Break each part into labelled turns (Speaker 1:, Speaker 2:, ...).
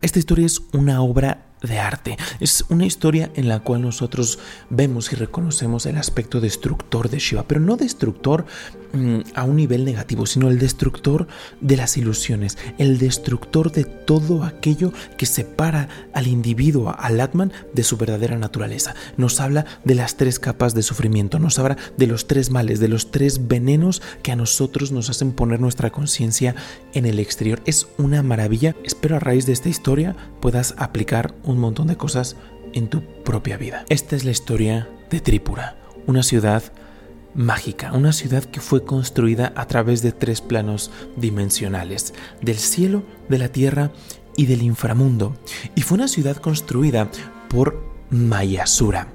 Speaker 1: Esta historia es una obra de arte. Es una historia en la cual nosotros vemos y reconocemos el aspecto destructor de Shiva, pero no destructor mm, a un nivel negativo, sino el destructor de las ilusiones, el destructor de todo aquello que separa al individuo, al Atman, de su verdadera naturaleza. Nos habla de las tres capas de sufrimiento, nos habla de los tres males, de los tres venenos que a nosotros nos hacen poner nuestra conciencia en el exterior. Es una maravilla. Espero a raíz de esta historia puedas aplicar un montón de cosas en tu propia vida. Esta es la historia de Trípura, una ciudad mágica, una ciudad que fue construida a través de tres planos dimensionales, del cielo, de la tierra y del inframundo. Y fue una ciudad construida por Mayasura.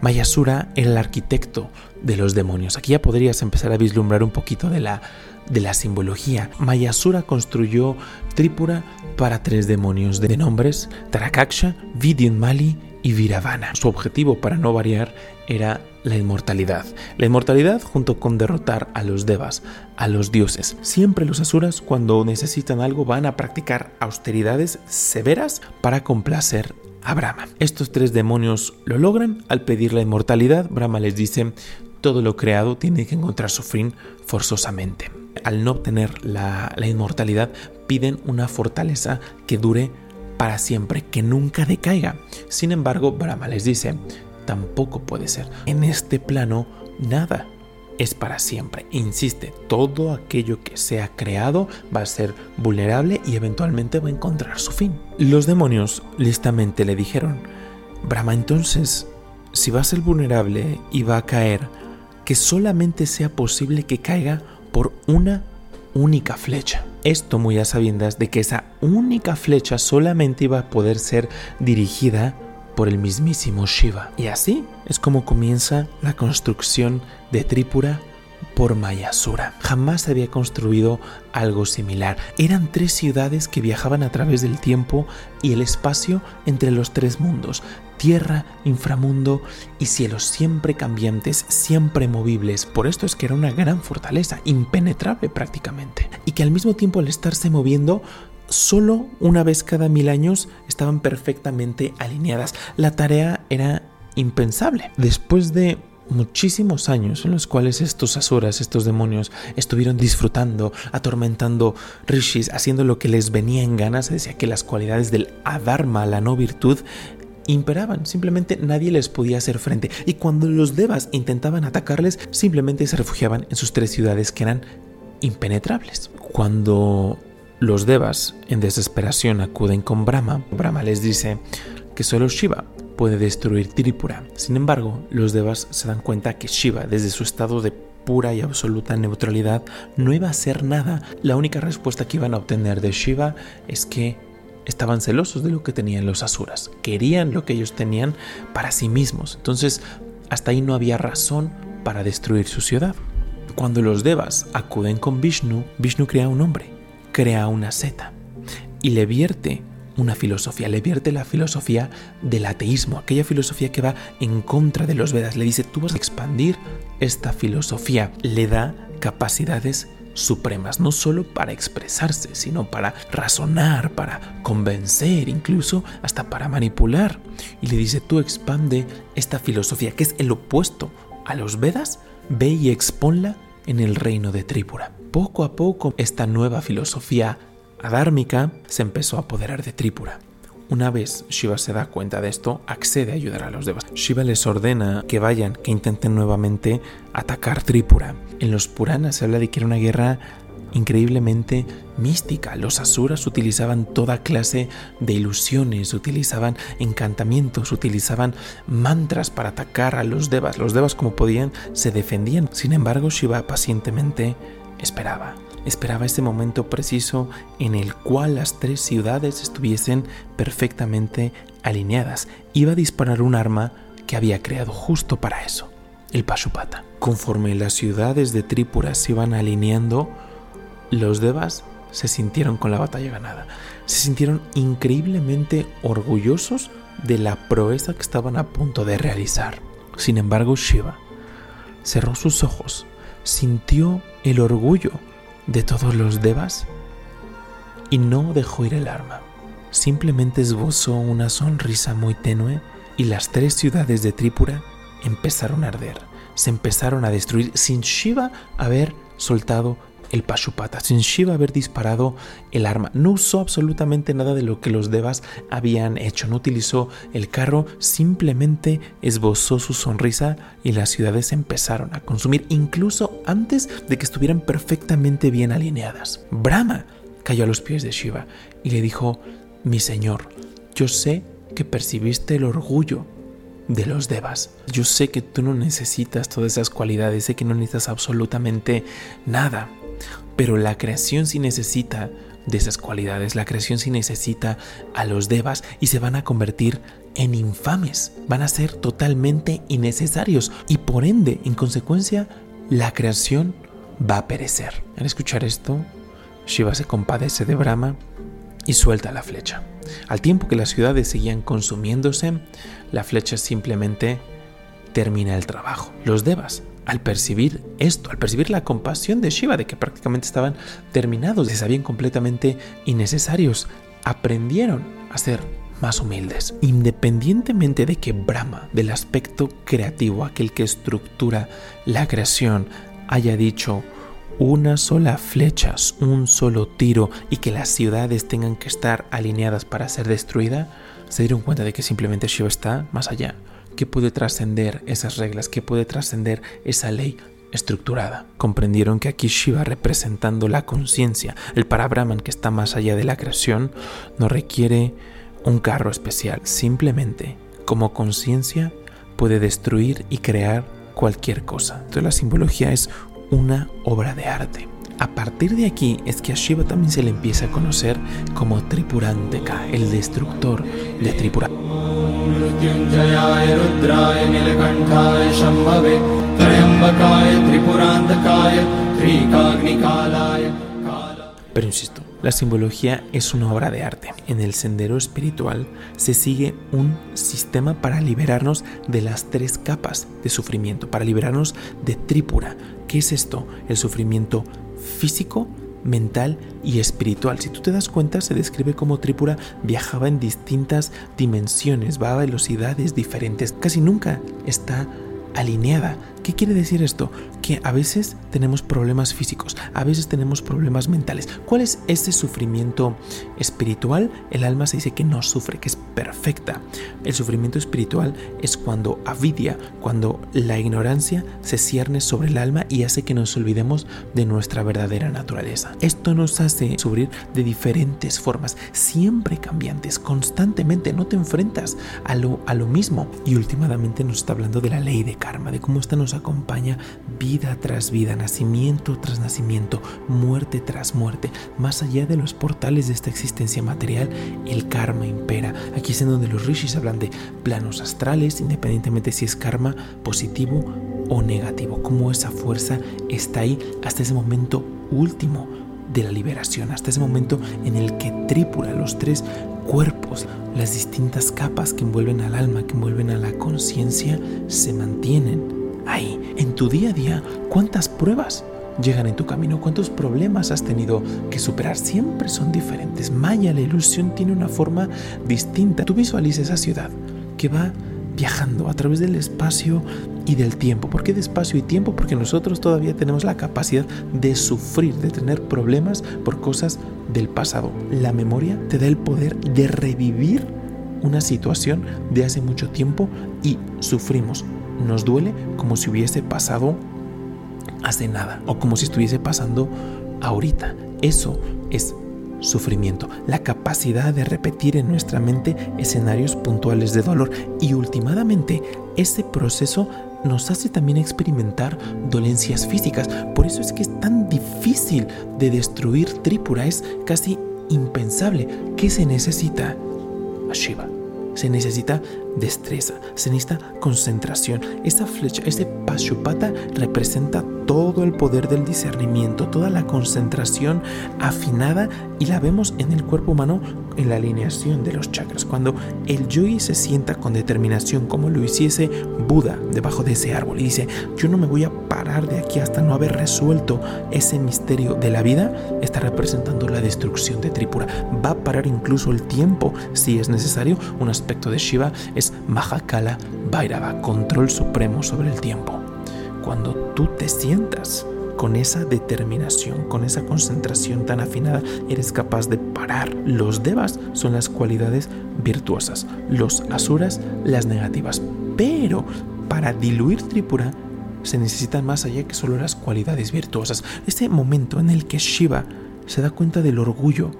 Speaker 1: Mayasura era el arquitecto de los demonios. Aquí ya podrías empezar a vislumbrar un poquito de la, de la simbología. Mayasura construyó Trípura para tres demonios de nombres Tarakaksha, Mali y Viravana. Su objetivo, para no variar, era la inmortalidad. La inmortalidad junto con derrotar a los devas, a los dioses. Siempre los asuras cuando necesitan algo van a practicar austeridades severas para complacer a Brahma. Estos tres demonios lo logran al pedir la inmortalidad. Brahma les dice, todo lo creado tiene que encontrar su fin forzosamente. Al no obtener la, inmortalidad, piden una fortaleza que dure para siempre, que nunca decaiga. Sin embargo, Brahma les dice, tampoco puede ser. En este plano, nada es para siempre. Insiste, todo aquello que sea creado va a ser vulnerable y eventualmente va a encontrar su fin. Los demonios listamente le dijeron, Brahma, entonces, si va a ser vulnerable y va a caer, que solamente sea posible que caiga por una única flecha. Esto muy a sabiendas de que esa única flecha solamente iba a poder ser dirigida por el mismísimo Shiva. Y así es como comienza la construcción de Tripura por Mayasura. Jamás se había construido algo similar. Eran tres ciudades que viajaban a través del tiempo y el espacio entre los tres mundos, tierra, inframundo y cielos siempre cambiantes, siempre movibles. Por esto es que era una gran fortaleza, impenetrable prácticamente. Y que al mismo tiempo al estarse moviendo solo una vez cada mil años estaban perfectamente alineadas. La tarea era impensable. Después de muchísimos años en los cuales estos asuras, estos demonios, estuvieron disfrutando, atormentando rishis, haciendo lo que les venía en ganas, se decía que las cualidades del adharma, la no virtud, imperaban, simplemente nadie les podía hacer frente. Y cuando los devas intentaban atacarles, simplemente se refugiaban en sus tres ciudades que eran impenetrables. Cuando los devas en desesperación acuden con Brahma. Brahma les dice que solo Shiva puede destruir Tripura. Sin embargo, los devas se dan cuenta que Shiva, desde su estado de pura y absoluta neutralidad, no iba a hacer nada. La única respuesta que iban a obtener de Shiva es que estaban celosos de lo que tenían los asuras. Querían lo que ellos tenían para sí mismos. Entonces, hasta ahí no había razón para destruir su ciudad. Cuando los devas acuden con Vishnu, Vishnu crea un hombre crea una seta y le vierte una filosofía, le vierte la filosofía del ateísmo, aquella filosofía que va en contra de los Vedas. Le dice, tú vas a expandir esta filosofía. Le da capacidades supremas, no solo para expresarse, sino para razonar, para convencer, incluso hasta para manipular. Y le dice, tú expande esta filosofía, que es el opuesto a los Vedas, ve y exponla en el reino de Trípura. Poco a poco esta nueva filosofía adármica se empezó a apoderar de Trípura. Una vez Shiva se da cuenta de esto, accede a ayudar a los devas. Shiva les ordena que vayan, que intenten nuevamente atacar Trípura. En los Puranas se habla de que era una guerra increíblemente mística. Los asuras utilizaban toda clase de ilusiones, utilizaban encantamientos, utilizaban mantras para atacar a los devas. Los devas como podían se defendían. Sin embargo, Shiva pacientemente esperaba. Esperaba ese momento preciso en el cual las tres ciudades estuviesen perfectamente alineadas. Iba a disparar un arma que había creado justo para eso, el Pashupata. Conforme las ciudades de Trípura se iban alineando, los devas se sintieron con la batalla ganada. Se sintieron increíblemente orgullosos de la proeza que estaban a punto de realizar. Sin embargo, Shiva cerró sus ojos, sintió el orgullo de todos los devas y no dejó ir el arma. simplemente esbozó una sonrisa muy tenue y las tres ciudades de Trípura empezaron a arder, se empezaron a destruir sin Shiva haber soltado el Pashupata, sin Shiva haber disparado el arma. No usó absolutamente nada de lo que los devas habían hecho, no utilizó el carro, simplemente esbozó su sonrisa y las ciudades empezaron a consumir, incluso antes de que estuvieran perfectamente bien alineadas. Brahma cayó a los pies de Shiva y le dijo, mi señor, yo sé que percibiste el orgullo de los devas. Yo sé que tú no necesitas todas esas cualidades, sé que no necesitas absolutamente nada, pero la creación sí necesita de esas cualidades, la creación sí necesita a los devas y se van a convertir en infames, van a ser totalmente innecesarios y por ende, en consecuencia, la creación va a perecer. Al escuchar esto, Shiva se compadece de Brahma y suelta la flecha. Al tiempo que las ciudades seguían consumiéndose, la flecha simplemente termina el trabajo. Los devas, al percibir esto, al percibir la compasión de Shiva, de que prácticamente estaban terminados, se sabían completamente innecesarios, aprendieron a ser más humildes. Independientemente de que Brahma, del aspecto creativo, aquel que estructura la creación, haya dicho, una sola flecha, un solo tiro y que las ciudades tengan que estar alineadas para ser destruida, se dieron cuenta de que simplemente Shiva está más allá, que puede trascender esas reglas, que puede trascender esa ley estructurada. Comprendieron que aquí Shiva representando la conciencia, el Parabrahman que está más allá de la creación, no requiere un carro especial, simplemente como conciencia puede destruir y crear cualquier cosa. Entonces la simbología es una obra de arte. A partir de aquí es que a Shiva también se le empieza a conocer como Tripuranteka, el destructor de Tripura. Pero insisto, la simbología es una obra de arte. En el sendero espiritual se sigue un sistema para liberarnos de las tres capas de sufrimiento, para liberarnos de Tripura. ¿Qué es esto? El sufrimiento físico, mental y espiritual. Si tú te das cuenta, se describe como Tripura viajaba en distintas dimensiones, va a velocidades diferentes, casi nunca está alineada. ¿Qué quiere decir esto? A veces tenemos problemas físicos, a veces tenemos problemas mentales. ¿Cuál es ese sufrimiento espiritual? El alma se dice que no sufre, que es perfecta. El sufrimiento espiritual es cuando avidia, cuando la ignorancia se cierne sobre el alma y hace que nos olvidemos de nuestra verdadera naturaleza. Esto nos hace sufrir de diferentes formas, siempre cambiantes, constantemente. No te enfrentas a lo, a lo mismo. Y últimamente nos está hablando de la ley de karma, de cómo esta nos acompaña vida tras vida, nacimiento tras nacimiento, muerte tras muerte. Más allá de los portales de esta existencia material, el karma impera. Aquí es en donde los rishis hablan de planos astrales, independientemente si es karma positivo o negativo, como esa fuerza está ahí hasta ese momento último de la liberación, hasta ese momento en el que trípula los tres cuerpos, las distintas capas que envuelven al alma, que envuelven a la conciencia, se mantienen ahí, en tu día a día, cuántas pruebas llegan en tu camino, cuántos problemas has tenido que superar, siempre son diferentes. Maya, la ilusión tiene una forma distinta. Tú visualiza esa ciudad que va viajando a través del espacio y del tiempo. ¿Por qué de espacio y tiempo? Porque nosotros todavía tenemos la capacidad de sufrir, de tener problemas por cosas del pasado. La memoria te da el poder de revivir una situación de hace mucho tiempo y sufrimos nos duele como si hubiese pasado hace nada o como si estuviese pasando ahorita. Eso es sufrimiento, la capacidad de repetir en nuestra mente escenarios puntuales de dolor y últimamente ese proceso nos hace también experimentar dolencias físicas. Por eso es que es tan difícil de destruir Tripura, es casi impensable. ¿Qué se necesita? A Shiva se necesita destreza, se necesita concentración. Esa flecha, ese Pashupata representa todo el poder del discernimiento, toda la concentración afinada y la vemos en el cuerpo humano en la alineación de los chakras. Cuando el yogi se sienta con determinación como lo hiciese Buda debajo de ese árbol y dice, yo no me voy a parar de aquí hasta no haber resuelto ese misterio de la vida, está representando la destrucción de Tripura. Va a parar incluso el tiempo si es necesario. Un aspecto de Shiva es Mahakala Bhairava, control supremo sobre el tiempo. Cuando tú te sientas con esa determinación, con esa concentración tan afinada, eres capaz de parar. Los devas son las cualidades virtuosas, los asuras las negativas. Pero para diluir Tripura se necesitan más allá que solo las cualidades virtuosas. Este momento en el que Shiva se da cuenta del orgullo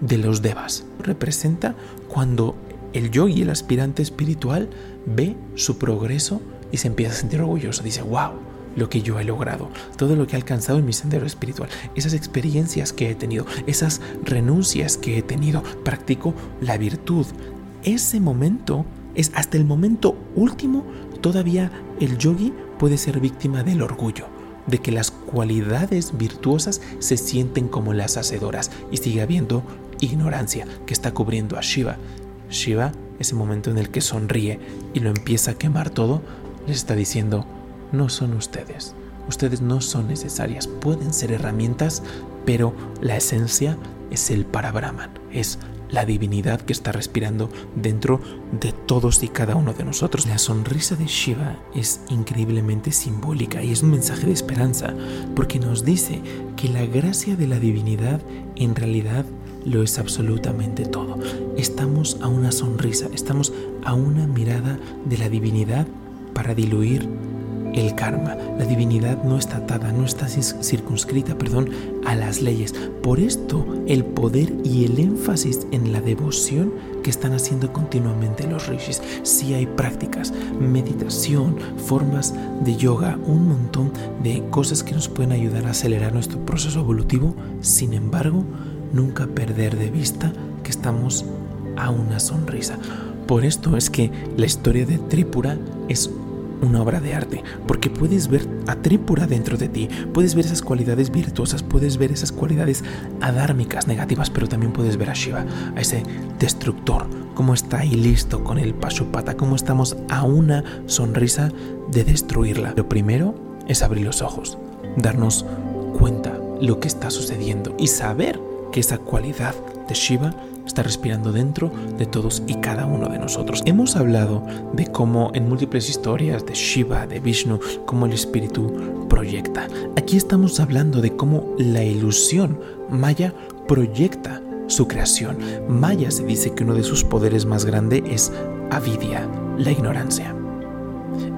Speaker 1: de los devas representa cuando el yogi, el aspirante espiritual, ve su progreso y se empieza a sentir orgulloso. Dice, wow, lo que yo he logrado, todo lo que he alcanzado en mi sendero espiritual, esas experiencias que he tenido, esas renuncias que he tenido, practico la virtud. Ese momento es hasta el momento último, todavía el yogi puede ser víctima del orgullo, de que las cualidades virtuosas se sienten como las hacedoras y sigue habiendo ignorancia que está cubriendo a Shiva. Shiva, ese momento en el que sonríe y lo empieza a quemar todo, les está diciendo, no son ustedes. Ustedes no son necesarias. Pueden ser herramientas, pero la esencia es el Parabrahman, es la divinidad que está respirando dentro de todos y cada uno de nosotros. La sonrisa de Shiva es increíblemente simbólica y es un mensaje de esperanza, porque nos dice que la gracia de la divinidad en realidad lo es absolutamente todo. Estamos a una sonrisa, estamos a una mirada de la divinidad para diluir el karma. La divinidad no está atada, no está circunscrita, perdón, a las leyes. Por esto, el poder y el énfasis en la devoción que están haciendo continuamente los rishis. Si hay prácticas, meditación, formas de yoga, un montón de cosas que nos pueden ayudar a acelerar nuestro proceso evolutivo. Sin embargo, nunca perder de vista que estamos a una sonrisa. Por esto es que la historia de Tripura es una obra de arte, porque puedes ver a Tripura dentro de ti, puedes ver esas cualidades virtuosas, puedes ver esas cualidades adármicas negativas, pero también puedes ver a Shiva, a ese destructor, cómo está ahí listo con el Pashupata, cómo estamos a una sonrisa de destruirla. Lo primero es abrir los ojos, darnos cuenta lo que está sucediendo y saber que esa cualidad de Shiva está respirando dentro de todos y cada uno de nosotros. Hemos hablado de cómo en múltiples historias de Shiva, de Vishnu, cómo el espíritu proyecta. Aquí estamos hablando de cómo la ilusión maya proyecta su creación. Maya se dice que uno de sus poderes más grandes es avidia, la ignorancia.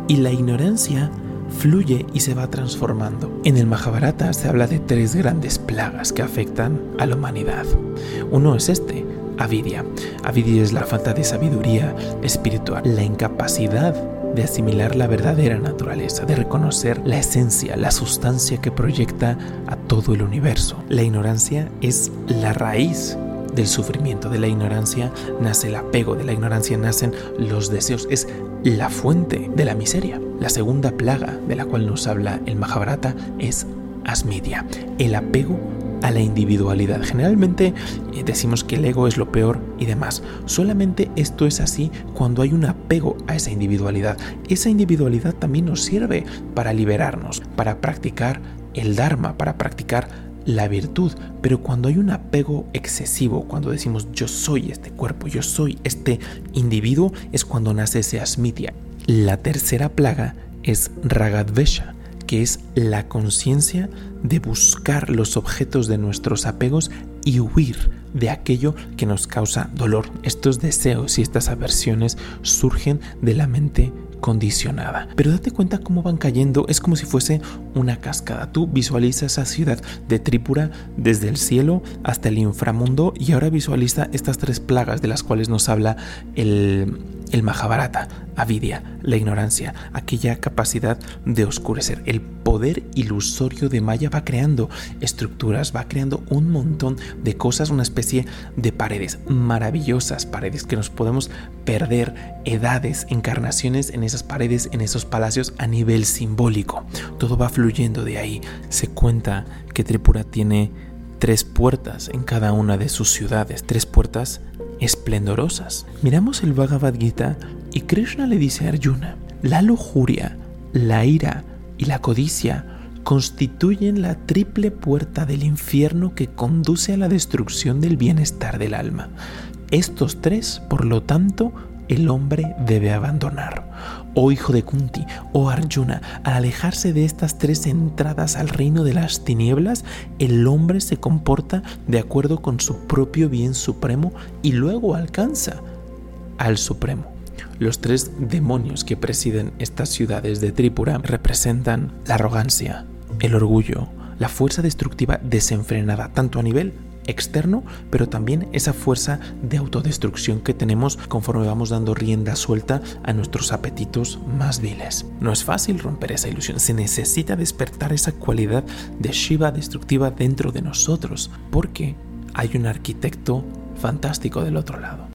Speaker 1: Y la ignorancia fluye y se va transformando. En el Mahabharata se habla de tres grandes plagas que afectan a la humanidad. Uno es este, avidia. Avidia es la falta de sabiduría espiritual, la incapacidad de asimilar la verdadera naturaleza, de reconocer la esencia, la sustancia que proyecta a todo el universo. La ignorancia es la raíz del sufrimiento, de la ignorancia nace el apego, de la ignorancia nacen los deseos, es la fuente de la miseria. La segunda plaga de la cual nos habla el Mahabharata es asmidia, el apego a la individualidad. Generalmente eh, decimos que el ego es lo peor y demás. Solamente esto es así cuando hay un apego a esa individualidad. Esa individualidad también nos sirve para liberarnos, para practicar el Dharma, para practicar la virtud, pero cuando hay un apego excesivo, cuando decimos yo soy este cuerpo, yo soy este individuo, es cuando nace ese asmitia. La tercera plaga es ragadvesha, que es la conciencia de buscar los objetos de nuestros apegos y huir de aquello que nos causa dolor. Estos deseos y estas aversiones surgen de la mente Pero date cuenta cómo van cayendo, es como si fuese una cascada. Tú visualizas esa ciudad de Tripura desde el cielo hasta el inframundo y ahora visualiza estas tres plagas de las cuales nos habla el, el Mahabharata, avidia, la ignorancia, aquella capacidad de oscurecer. El poder ilusorio de Maya va creando estructuras, va creando un montón de cosas, una especie de paredes, maravillosas paredes que nos podemos perder edades, encarnaciones en esas paredes, en esos palacios a nivel simbólico. Todo va fluyendo de ahí. Se cuenta que Tripura tiene tres puertas en cada una de sus ciudades, tres puertas esplendorosas. Miramos el Bhagavad Gita y Krishna le dice a Arjuna, la lujuria, la ira y la codicia constituyen la triple puerta del infierno que conduce a la destrucción del bienestar del alma. Estos tres, por lo tanto, el hombre debe abandonar. Oh hijo de Kunti, oh Arjuna, al alejarse de estas tres entradas al reino de las tinieblas, el hombre se comporta de acuerdo con su propio bien supremo y luego alcanza al supremo. Los tres demonios que presiden estas ciudades de Tripura representan la arrogancia, el orgullo, la fuerza destructiva desenfrenada, tanto a nivel externo, pero también esa fuerza de autodestrucción que tenemos conforme vamos dando rienda suelta a nuestros apetitos más viles. No es fácil romper esa ilusión, se necesita despertar esa cualidad de Shiva destructiva dentro de nosotros, porque hay un arquitecto fantástico del otro lado.